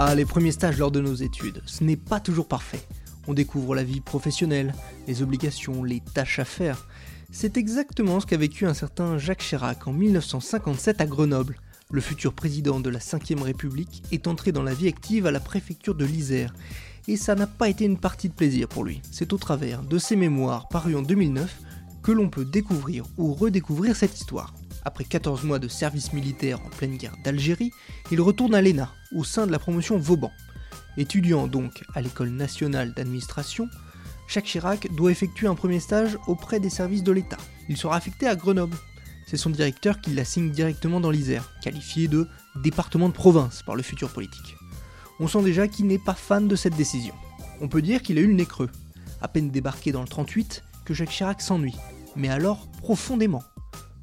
Ah, les premiers stages lors de nos études, ce n'est pas toujours parfait. On découvre la vie professionnelle, les obligations, les tâches à faire. C'est exactement ce qu'a vécu un certain Jacques Chirac en 1957 à Grenoble. Le futur président de la 5ème République est entré dans la vie active à la préfecture de l'Isère. Et ça n'a pas été une partie de plaisir pour lui. C'est au travers de ses mémoires parus en 2009 que l'on peut découvrir ou redécouvrir cette histoire. Après 14 mois de service militaire en pleine guerre d'Algérie, il retourne à l'ENA, au sein de la promotion Vauban. Étudiant donc à l'école nationale d'administration, Jacques Chirac doit effectuer un premier stage auprès des services de l'État. Il sera affecté à Grenoble. C'est son directeur qui l'assigne directement dans l'Isère, qualifié de département de province par le futur politique. On sent déjà qu'il n'est pas fan de cette décision. On peut dire qu'il a eu le nez creux. À peine débarqué dans le 38, que Jacques Chirac s'ennuie, mais alors profondément.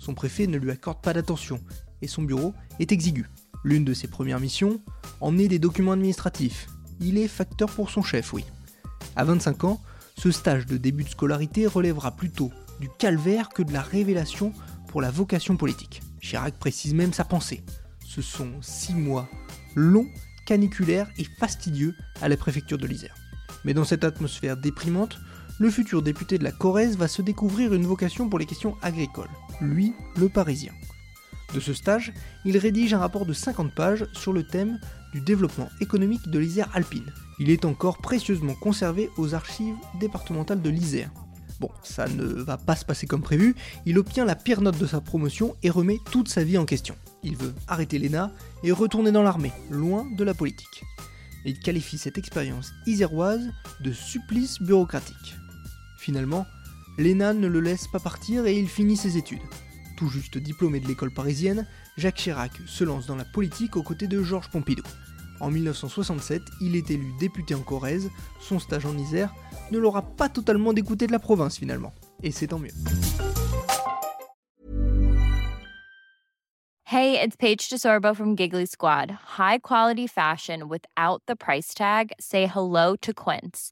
Son préfet ne lui accorde pas d'attention, et son bureau est exigu. L'une de ses premières missions, emmener des documents administratifs. Il est facteur pour son chef, oui. À 25 ans, ce stage de début de scolarité relèvera plutôt du calvaire que de la révélation pour la vocation politique. Chirac précise même sa pensée. Ce sont six mois longs, caniculaires et fastidieux à la préfecture de l'Isère. Mais dans cette atmosphère déprimante, le futur député de la Corrèze va se découvrir une vocation pour les questions agricoles. Lui, le Parisien. De ce stage, il rédige un rapport de 50 pages sur le thème du développement économique de l'Isère alpine. Il est encore précieusement conservé aux archives départementales de l'Isère. Bon, ça ne va pas se passer comme prévu, il obtient la pire note de sa promotion et remet toute sa vie en question. Il veut arrêter l'ENA et retourner dans l'armée, loin de la politique. Il qualifie cette expérience iséroise de supplice bureaucratique. Finalement, l'ENA ne le laisse pas partir et il finit ses études. Tout juste diplômé de l'école parisienne, Jacques Chirac se lance dans la politique aux côtés de Georges Pompidou. En 1967, il est élu député en Corrèze, son stage en Isère ne l'aura pas totalement dégoûté de la province finalement. Et c'est tant mieux. Hey, it's Paige DeSorbo from Giggly Squad. High quality fashion without the price tag? Say hello to Quince.